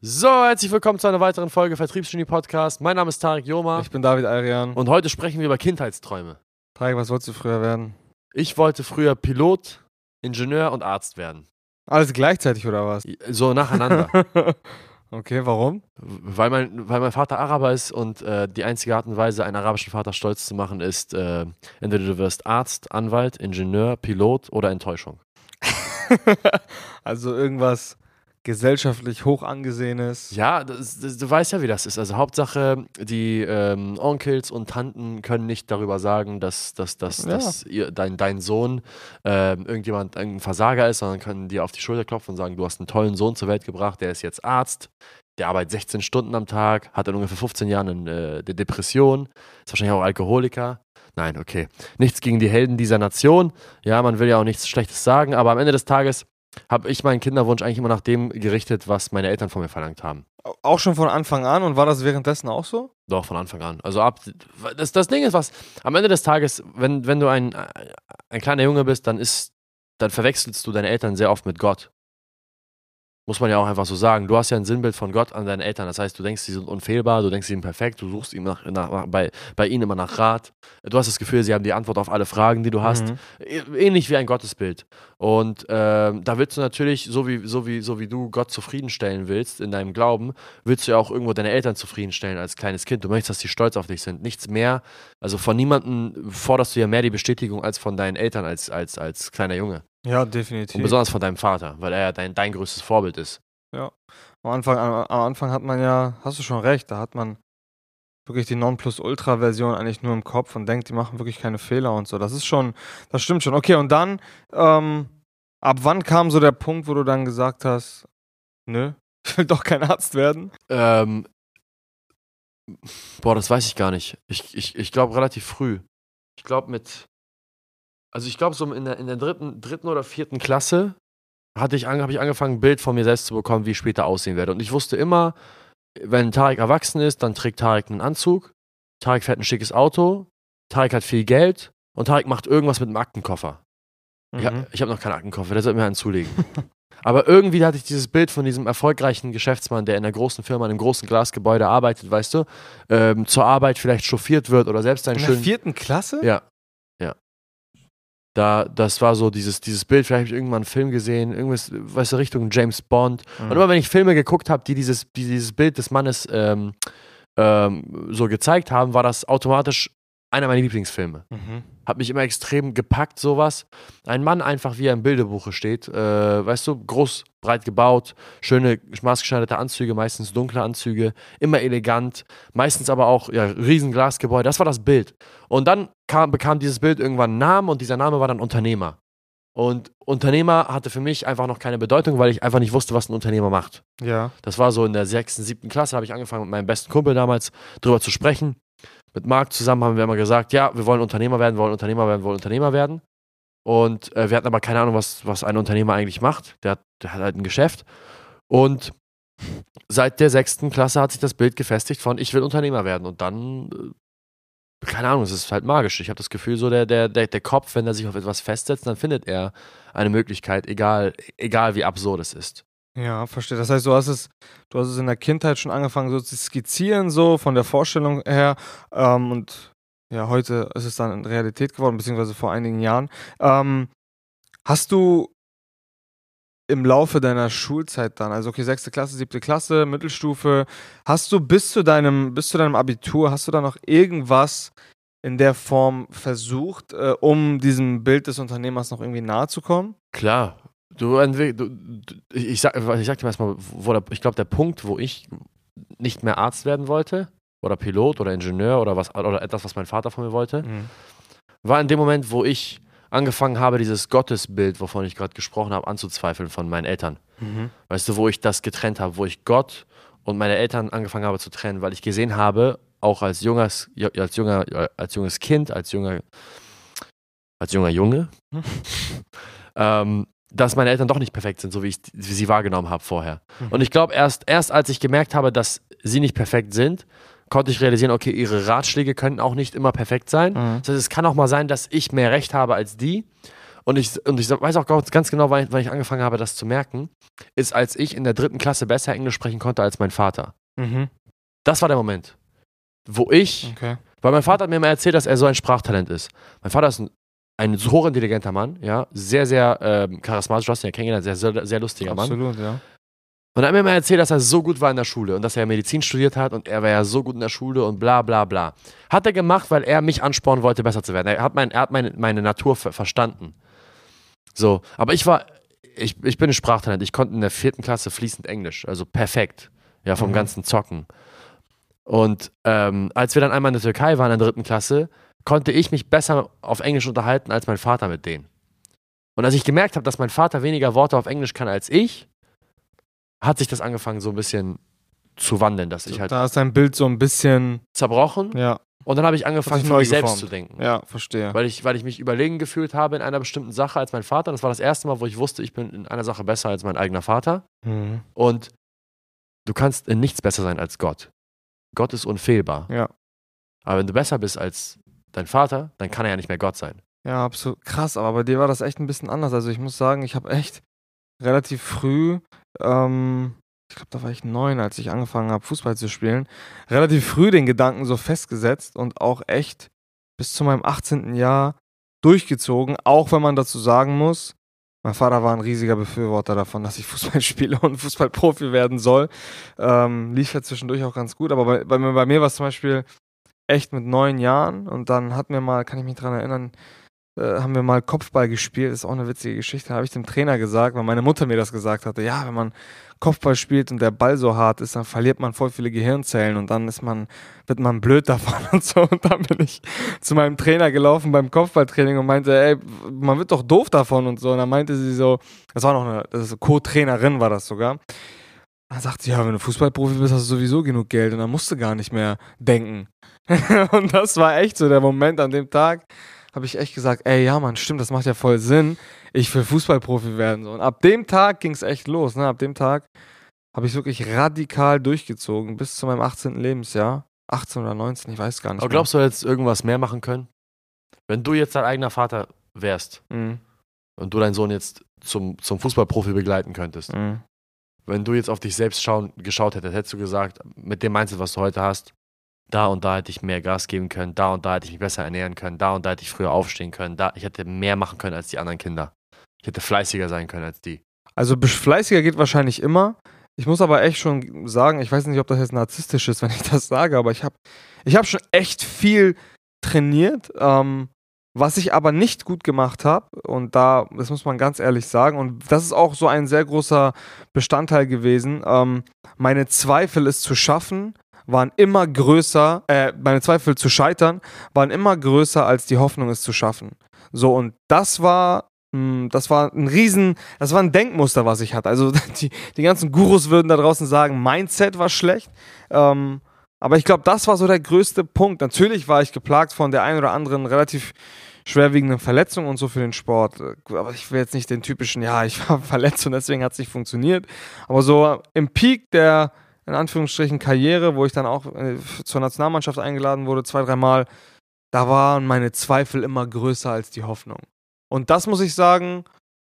So, herzlich willkommen zu einer weiteren Folge Vertriebsgenie Podcast. Mein Name ist Tarek Joma Ich bin David Arian. und heute sprechen wir über Kindheitsträume. Tarek, was wolltest du früher werden? Ich wollte früher Pilot, Ingenieur und Arzt werden. Alles gleichzeitig oder was? So nacheinander. okay, warum? weil, mein, weil mein Vater Araber ist und äh, die einzige Art und Weise, einen arabischen Vater stolz zu machen, ist, äh, entweder du wirst Arzt, Anwalt, Ingenieur, Pilot oder Enttäuschung. Also irgendwas gesellschaftlich hoch angesehenes. Ja, das, das, du weißt ja, wie das ist. Also Hauptsache, die ähm, Onkels und Tanten können nicht darüber sagen, dass, dass, dass, Ja. dass ihr, dein, dein Sohn ähm, irgendjemand ein Versager ist, sondern können dir auf die Schulter klopfen und sagen, du hast einen tollen Sohn zur Welt gebracht, der ist jetzt Arzt, der arbeitet 16 Stunden am Tag, hat in ungefähr 15 Jahren eine, äh, eine Depression, ist wahrscheinlich auch Alkoholiker. Nein, okay. Nichts gegen die Helden dieser Nation. Ja, man will ja auch nichts Schlechtes sagen, aber am Ende des Tages habe ich meinen Kinderwunsch eigentlich immer nach dem gerichtet, was meine Eltern von mir verlangt haben. Auch schon von Anfang an und war das währenddessen auch so? Doch, von Anfang an. Also ab. Das, das Ding ist, was am Ende des Tages, wenn, wenn du ein, ein kleiner Junge bist, dann ist, dann verwechselst du deine Eltern sehr oft mit Gott. Muss man ja auch einfach so sagen. Du hast ja ein Sinnbild von Gott an deinen Eltern. Das heißt, du denkst, sie sind unfehlbar, du denkst, sie sind perfekt, du suchst ihm nach, nach, bei, bei ihnen immer nach Rat. Du hast das Gefühl, sie haben die Antwort auf alle Fragen, die du hast. Mhm. Ä- Ähnlich wie ein Gottesbild. Und ähm, da willst du natürlich, so wie, so, wie, so wie du Gott zufriedenstellen willst in deinem Glauben, willst du ja auch irgendwo deine Eltern zufriedenstellen als kleines Kind. Du möchtest, dass sie stolz auf dich sind. Nichts mehr. Also von niemandem forderst du ja mehr die Bestätigung als von deinen Eltern als, als, als kleiner Junge. Ja, Und definitiv. besonders von deinem Vater, weil er ja dein, dein größtes Vorbild ist. Am Anfang, am, am Anfang hat man ja, hast du schon recht, da hat man wirklich die Nonplusultra-Version eigentlich nur im Kopf und denkt, die machen wirklich keine Fehler und so. Das ist schon, das stimmt schon. Okay, und dann, ähm, ab wann kam so der Punkt, wo du dann gesagt hast, nö, ich will doch kein Arzt werden? Ähm, boah, das weiß ich gar nicht. Ich, ich, ich glaube relativ früh. Ich glaube mit, also ich glaube so in der, in der dritten, dritten oder vierten Klasse hatte ich, habe ich angefangen, ein Bild von mir selbst zu bekommen, wie ich später aussehen werde. Und ich wusste immer, wenn Tarek erwachsen ist, dann trägt Tarek einen Anzug, Tarek fährt ein schickes Auto, Tarek hat viel Geld und Tarek macht irgendwas mit einem Aktenkoffer. Ich, Mhm. ich habe noch keinen Aktenkoffer, der sollte mir einen zulegen. Aber irgendwie hatte ich dieses Bild von diesem erfolgreichen Geschäftsmann, der in einer großen Firma, in einem großen Glasgebäude arbeitet, weißt du, ähm, zur Arbeit vielleicht chauffiert wird oder selbst einen In der schönen. vierten Klasse? Ja. Da, das war so dieses, dieses Bild, vielleicht habe ich irgendwann einen Film gesehen, irgendwas, weißt du, Richtung James Bond. Mhm. Und immer wenn ich Filme geguckt habe, die dieses, die dieses Bild des Mannes ähm, ähm, so gezeigt haben, war das automatisch einer meiner Lieblingsfilme. Mhm. Hat mich immer extrem gepackt, sowas. Ein Mann einfach, wie er im Bilderbuche steht, äh, weißt du, groß, breit gebaut, schöne, maßgeschneiderte Anzüge, meistens dunkle Anzüge, immer elegant, meistens aber auch, ja, riesen Glasgebäude, das war das Bild. Und dann kam, bekam dieses Bild irgendwann einen Namen und dieser Name war dann Unternehmer. Und Unternehmer hatte für mich einfach noch keine Bedeutung, weil ich einfach nicht wusste, was ein Unternehmer macht. Ja. Das war so in der sechsten, siebten Klasse, habe ich angefangen mit meinem besten Kumpel damals drüber zu sprechen. Mit Marc zusammen haben wir immer gesagt, ja, wir wollen Unternehmer werden, wollen Unternehmer werden, wollen Unternehmer werden. Und äh, wir hatten aber keine Ahnung, was, was ein Unternehmer eigentlich macht. Der hat, der hat halt ein Geschäft. Und seit der sechsten Klasse hat sich das Bild gefestigt von, ich will Unternehmer werden. Und dann, äh, keine Ahnung, es ist halt magisch. Ich habe das Gefühl, so der, der, der, der Kopf, wenn er sich auf etwas festsetzt, dann findet er eine Möglichkeit, egal, egal wie absurd es ist. Ja, verstehe. Das heißt, du hast es, du hast es in der Kindheit schon angefangen, so zu skizzieren, so von der Vorstellung her. Ähm, und ja, heute ist es dann in Realität geworden, beziehungsweise vor einigen Jahren. Ähm, hast du im Laufe deiner Schulzeit dann, also okay, sechste Klasse, siebte Klasse, Mittelstufe, hast du bis zu deinem, bis zu deinem Abitur, hast du da noch irgendwas in der Form versucht, äh, um diesem Bild des Unternehmers noch irgendwie nahe zu kommen? Klar. Du, du, ich sag, ich sag dir erstmal, wo der, ich glaube, der Punkt, wo ich nicht mehr Arzt werden wollte, oder Pilot oder Ingenieur oder was oder etwas, was mein Vater von mir wollte, war in dem Moment, wo ich angefangen habe, dieses Gottesbild, wovon ich gerade gesprochen habe, anzuzweifeln von meinen Eltern. Mhm. Weißt du, wo ich das getrennt habe, wo ich Gott und meine Eltern angefangen habe zu trennen, weil ich gesehen habe, auch als junges, als junger, als junges Kind, als junger, als junger Junge, ähm, dass meine Eltern doch nicht perfekt sind, so wie ich wie sie wahrgenommen habe vorher. Mhm. Und ich glaube, erst, erst als ich gemerkt habe, dass sie nicht perfekt sind, konnte ich realisieren, okay, ihre Ratschläge können auch nicht immer perfekt sein. Mhm. Das heißt, es kann auch mal sein, dass ich mehr Recht habe als die. Und ich, und ich weiß auch ganz genau, weil ich, weil ich angefangen habe, das zu merken, ist, als ich in der dritten Klasse besser Englisch sprechen konnte als mein Vater. Mhm. Das war der Moment, wo ich, Okay. weil mein Vater hat mir mal erzählt, dass er so ein Sprachtalent ist. Mein Vater ist ein, ein hochintelligenter Mann, ja, sehr, sehr ähm, charismatisch, du hast ihn ja kennengelernt, sehr, sehr, sehr lustiger Mann. Absolut, ja. Und er hat mir mal erzählt, dass er so gut war in der Schule und dass er Medizin studiert hat und er war ja so gut in der Schule und bla bla bla. Hat er gemacht, weil er mich anspornen wollte, besser zu werden. Er hat, mein, er hat meine, meine Natur ver verstanden. So, aber ich war, ich, ich bin ein Sprachtalent. Ich konnte in der vierten Klasse fließend Englisch, also perfekt. Ja, vom Mhm. ganzen Zocken. Und ähm, als wir dann einmal in der Türkei waren in der dritten Klasse, konnte ich mich besser auf Englisch unterhalten als mein Vater mit denen. Und als ich gemerkt habe, dass mein Vater weniger Worte auf Englisch kann als ich, hat sich das angefangen so ein bisschen zu wandeln, dass ich halt da ist dein Bild so ein bisschen, zerbrochen ja, und dann habe ich angefangen, für mich selbst zu denken. ja, verstehe. Weil ich, weil ich mich überlegen gefühlt habe in einer bestimmten Sache als mein Vater. Das war das erste Mal, wo ich wusste, ich bin in einer Sache besser als mein eigener Vater. Mhm. Und du kannst in nichts besser sein als Gott. Gott ist unfehlbar. Ja. Aber wenn du besser bist als dein Vater, dann kann er ja nicht mehr Gott sein. Ja, absolut. Krass, aber bei dir war das echt ein bisschen anders. Also ich muss sagen, ich habe echt relativ früh, ähm, ich glaube, da war ich neun, als ich angefangen habe, Fußball zu spielen, relativ früh den Gedanken so festgesetzt und auch echt bis zu meinem 18. Jahr durchgezogen, auch wenn man dazu sagen muss, mein Vater war ein riesiger Befürworter davon, dass ich Fußball spiele und Fußballprofi werden soll. Ähm, lief ja zwischendurch auch ganz gut, aber bei, bei, bei mir war es zum Beispiel echt mit neun Jahren und dann hatten wir mal, kann ich mich dran erinnern, äh, haben wir mal Kopfball gespielt. Ist auch eine witzige Geschichte. Habe ich dem Trainer gesagt, weil meine Mutter mir das gesagt hatte. Ja, wenn man Kopfball spielt und der Ball so hart ist, dann verliert man voll viele Gehirnzellen und dann ist man, wird man blöd davon und so. Und dann bin ich zu meinem Trainer gelaufen beim Kopfballtraining und meinte, ey, man wird doch doof davon und so. Und dann meinte sie so, das war noch eine Co-Trainerin war das sogar. Dann sagt sie, ja, wenn du Fußballprofi bist, hast du sowieso genug Geld und dann musst du gar nicht mehr denken. und das war echt so der Moment an dem Tag, habe ich echt gesagt, ey, ja, Mann, stimmt, das macht ja voll Sinn. Ich will Fußballprofi werden. So. Und ab dem Tag ging es echt los. Ne? Ab dem Tag habe ich wirklich radikal durchgezogen bis zu meinem 18. Lebensjahr. 18 oder 19, ich weiß gar nicht. Aber glaubst du, du hättest irgendwas mehr machen können? Wenn du jetzt dein eigener Vater wärst mehr. Mhm. und du deinen Sohn jetzt zum, zum Fußballprofi begleiten könntest, Mhm. Wenn du jetzt auf dich selbst schauen, geschaut hättest, hättest du gesagt, mit dem Mindset, was du heute hast, da und da hätte ich mehr Gas geben können, da und da hätte ich mich besser ernähren können, da und da hätte ich früher aufstehen können, da ich hätte mehr machen können als die anderen Kinder. Ich hätte fleißiger sein können als die. Also fleißiger geht wahrscheinlich immer. Ich muss aber echt schon sagen, ich weiß nicht, ob das jetzt narzisstisch ist, wenn ich das sage, aber ich habe ich hab schon echt viel trainiert, ähm, was ich aber nicht gut gemacht habe. Und da, das muss man ganz ehrlich sagen, und das ist auch so ein sehr großer Bestandteil gewesen. Ähm, meine Zweifel, es zu schaffen, waren immer größer, äh, meine Zweifel zu scheitern, waren immer größer als die Hoffnung, es zu schaffen. So, und das war, mh, das war ein riesen, das war ein Denkmuster, was ich hatte. Also die, die ganzen Gurus würden da draußen sagen, Mindset war schlecht. Ähm, aber ich glaube, das war so der größte Punkt. Natürlich war ich geplagt von der einen oder anderen relativ schwerwiegenden Verletzung und so für den Sport. Aber ich will jetzt nicht den typischen, ja, ich war verletzt und deswegen hat es nicht funktioniert. Aber so im Peak der, in Anführungsstrichen, Karriere, wo ich dann auch äh, zur Nationalmannschaft eingeladen wurde, zwei, dreimal, da waren meine Zweifel immer größer als die Hoffnung. Und das muss ich sagen,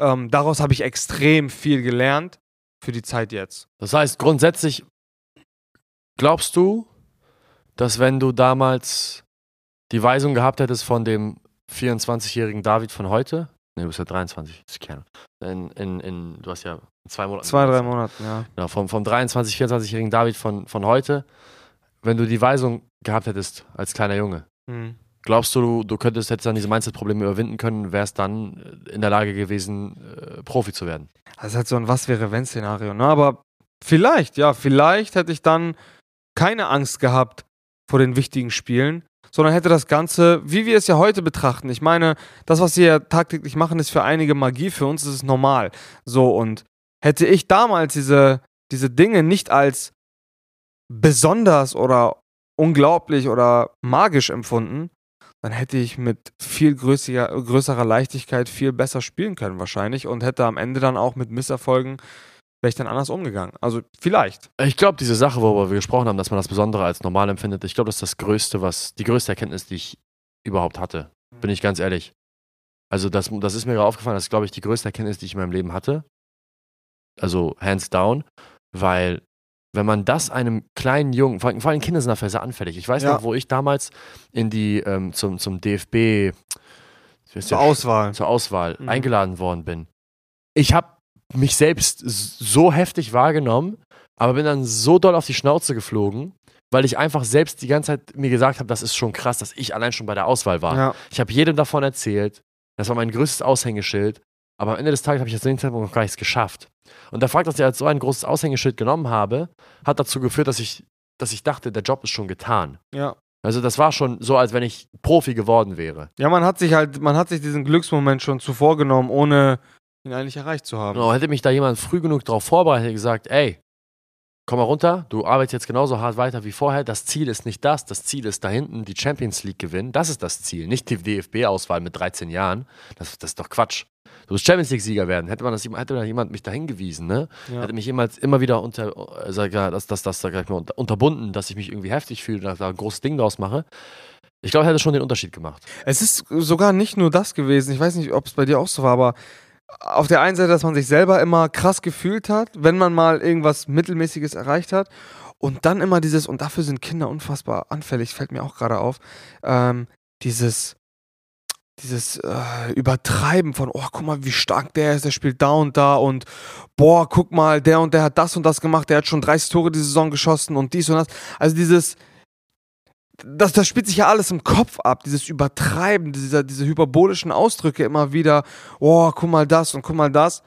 ähm, daraus habe ich extrem viel gelernt für die Zeit jetzt. Das heißt, grundsätzlich glaubst du, dass wenn du damals die Weisung gehabt hättest von dem 24-jährigen David von heute, ne, du bist ja 23, das ist keine in, in, in, du hast ja zwei Monaten. Zwei, drei Monaten, ja. Genau, vom, vom 23, 24-jährigen David von, von heute, wenn du die Weisung gehabt hättest als kleiner Junge, Mhm. glaubst du, du könntest, hättest dann diese Mindset-Probleme überwinden können, wärst dann in der Lage gewesen, äh, Profi zu werden? Das ist halt so ein Was-wäre-wenn-Szenario, ne? Aber vielleicht, ja, vielleicht hätte ich dann keine Angst gehabt vor den wichtigen Spielen, sondern hätte das Ganze, wie wir es ja heute betrachten. Ich meine, das, was wir ja tagtäglich machen, ist für einige Magie, für uns ist es normal. So, und hätte ich damals diese, diese Dinge nicht als besonders oder unglaublich oder magisch empfunden, dann hätte ich mit viel größerer Leichtigkeit viel besser spielen können wahrscheinlich und hätte am Ende dann auch mit Misserfolgen wäre ich dann anders umgegangen. Also vielleicht. Ich glaube, diese Sache, worüber wir gesprochen haben, dass man das Besondere als normal empfindet, ich glaube, das ist das Größte, was, die größte Erkenntnis, die ich überhaupt hatte. Bin ich ganz ehrlich. Also das, das ist mir gerade aufgefallen, das ist, glaube ich, die größte Erkenntnis, die ich in meinem Leben hatte. Also hands down, weil wenn man das einem kleinen Jungen, vor allem, vor allem Kinder sind dafür sehr anfällig. Ich weiß Ja. noch, wo ich damals in die ähm, zum, zum DFB Zur Auswahl. zur Auswahl Mhm. eingeladen worden bin. Ich habe mich selbst so heftig wahrgenommen, aber bin dann so doll auf die Schnauze geflogen, weil ich einfach selbst die ganze Zeit mir gesagt habe, das ist schon krass, dass ich allein schon bei der Auswahl war. Ja. Ich habe jedem davon erzählt. Das war mein größtes Aushängeschild. Aber am Ende des Tages habe ich das Zeitpunkt noch gar nichts geschafft. Und der Fakt, dass ich als so ein großes Aushängeschild genommen habe, hat dazu geführt, dass ich, dass ich dachte, der Job ist schon getan. ja. Also das war schon so, als wenn ich Profi geworden wäre. Ja, man hat sich halt, man hat sich diesen Glücksmoment schon zuvor genommen, ohne ihn eigentlich erreicht zu haben. Genau, hätte mich da jemand früh genug darauf vorbereitet, hätte gesagt, ey, komm mal runter, du arbeitest jetzt genauso hart weiter wie vorher. Das Ziel ist nicht das, das Ziel ist da hinten die Champions League gewinnen. Das ist das Ziel, nicht die DFB-Auswahl mit 13 Jahren. Das, das ist doch Quatsch. Du musst Champions League-Sieger werden. Hätte, man das, hätte da jemand mich da hingewiesen, ne? Ja. Hätte mich jemals immer wieder unter, äh, das, das, das, sag ich mal, unter, unterbunden, dass ich mich irgendwie heftig fühle und da ein großes Ding draus mache. Ich glaube, hätte schon den Unterschied gemacht. Es ist sogar nicht nur das gewesen. Ich weiß nicht, ob es bei dir auch so war, aber auf der einen Seite, dass man sich selber immer krass gefühlt hat, wenn man mal irgendwas Mittelmäßiges erreicht hat. Und dann immer dieses, und dafür sind Kinder unfassbar anfällig, fällt mir auch gerade auf, ähm, dieses, dieses äh, Übertreiben von, oh, guck mal, wie stark der ist, der spielt da und da und boah, guck mal, der und der hat das und das gemacht, der hat schon 30 Tore die Saison geschossen und dies und das. Also dieses, das, das spielt sich ja alles im Kopf ab, dieses Übertreiben, dieser, diese hyperbolischen Ausdrücke immer wieder, oh, guck mal das und guck mal das.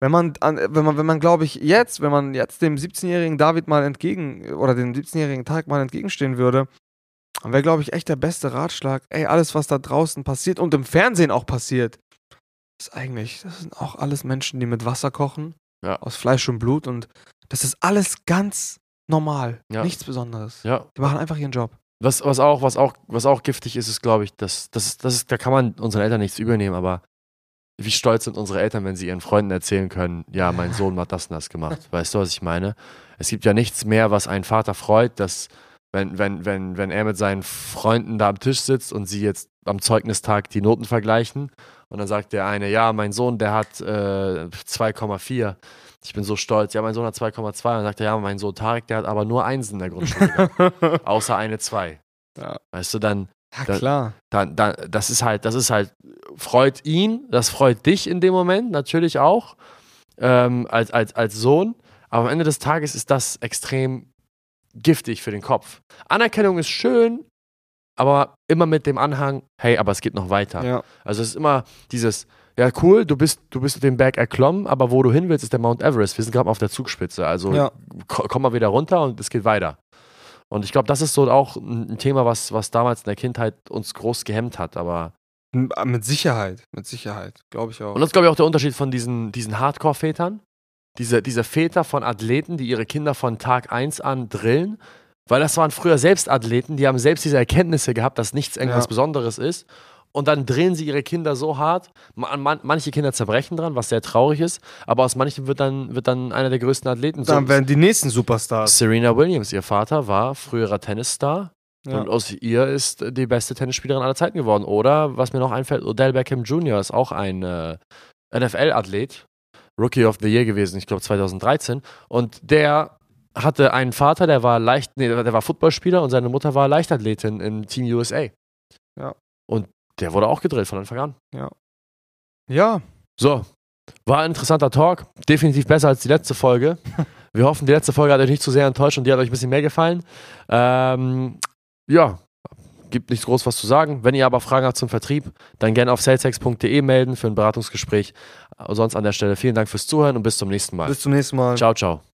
Wenn man, an, wenn man, wenn man, glaube ich, jetzt, wenn man jetzt dem 17-jährigen David mal entgegen, oder dem 17-jährigen Tag mal entgegenstehen würde, dann wäre, glaube ich, echt der beste Ratschlag, ey, alles, was da draußen passiert und im Fernsehen auch passiert, ist eigentlich, das sind auch alles Menschen, die mit Wasser kochen, Ja. aus Fleisch und Blut und das ist alles ganz normal, Ja. nichts Besonderes. Ja, Die machen einfach ihren Job. Was, was, auch, was, auch, was auch giftig ist, ist, glaube ich, dass, das, das ist, da kann man unseren Eltern nichts übernehmen, aber wie stolz sind unsere Eltern, wenn sie ihren Freunden erzählen können, ja, mein Sohn hat das und das gemacht. Weißt du, was ich meine? Es gibt ja nichts mehr, was einen Vater freut, dass wenn, wenn, wenn, wenn er mit seinen Freunden da am Tisch sitzt und sie jetzt am Zeugnistag die Noten vergleichen und dann sagt der eine, ja, mein Sohn, der hat äh, 2,4. Ich bin so stolz. Ja, mein Sohn hat 2,2. Und dann sagt er, ja, mein Sohn Tarek, der hat aber nur Einsen in der Grundschule gehabt außer eine 2. Ja. Weißt du, dann, Ja, Da- klar. dann, dann, das ist halt, das ist halt, freut ihn, das freut dich in dem Moment natürlich auch, ähm, als, als, als Sohn. Aber am Ende des Tages ist das extrem giftig für den Kopf. Anerkennung ist schön, aber immer mit dem Anhang, hey, aber es geht noch weiter. Ja. Also es ist immer dieses, ja cool, du bist, du bist den Berg erklommen, aber wo du hin willst, ist der Mount Everest. Wir sind gerade mal auf der Zugspitze. Also Ja. ko- komm mal wieder runter und es geht weiter. Und ich glaube, das ist so auch ein Thema, was, was damals in der Kindheit uns groß gehemmt hat. Aber M- Mit Sicherheit, mit Sicherheit, glaube ich auch. und das ist, glaube ich, auch der Unterschied von diesen, diesen Hardcore-Vätern. Diese, diese Väter von Athleten, die ihre Kinder von Tag 1 an drillen. Weil das waren früher selbst Athleten, die haben selbst diese Erkenntnisse gehabt, dass nichts irgendwas Ja. Besonderes ist. Und dann drillen sie ihre Kinder so hart. Man, manche Kinder zerbrechen dran, was sehr traurig ist. Aber aus manchen wird dann, wird dann einer der größten Athleten. Dann werden die nächsten Superstars. Serena Williams, ihr Vater, war früherer Tennisstar. Ja. Und aus ihr ist die beste Tennisspielerin aller Zeiten geworden. Oder, was mir noch einfällt, Odell Beckham Jr. ist auch ein äh, NFL-Athlet, Rookie of the Year gewesen, ich glaube 2013. Und der hatte einen Vater, der war leicht, nee, der war Footballspieler und seine Mutter war Leichtathletin im Team USA. Ja. Und der wurde auch gedrillt von Anfang an. ja, So, war ein interessanter Talk. Definitiv besser als die letzte Folge. Wir hoffen, die letzte Folge hat euch nicht zu sehr enttäuscht und die hat euch ein bisschen mehr gefallen. Ähm, ja, gibt nichts groß was zu sagen. Wenn ihr aber Fragen habt zum Vertrieb, dann gerne auf salesex.de melden für ein Beratungsgespräch. Sonst an der Stelle vielen Dank fürs Zuhören und bis zum nächsten Mal. bis zum nächsten Mal. Ciao, ciao.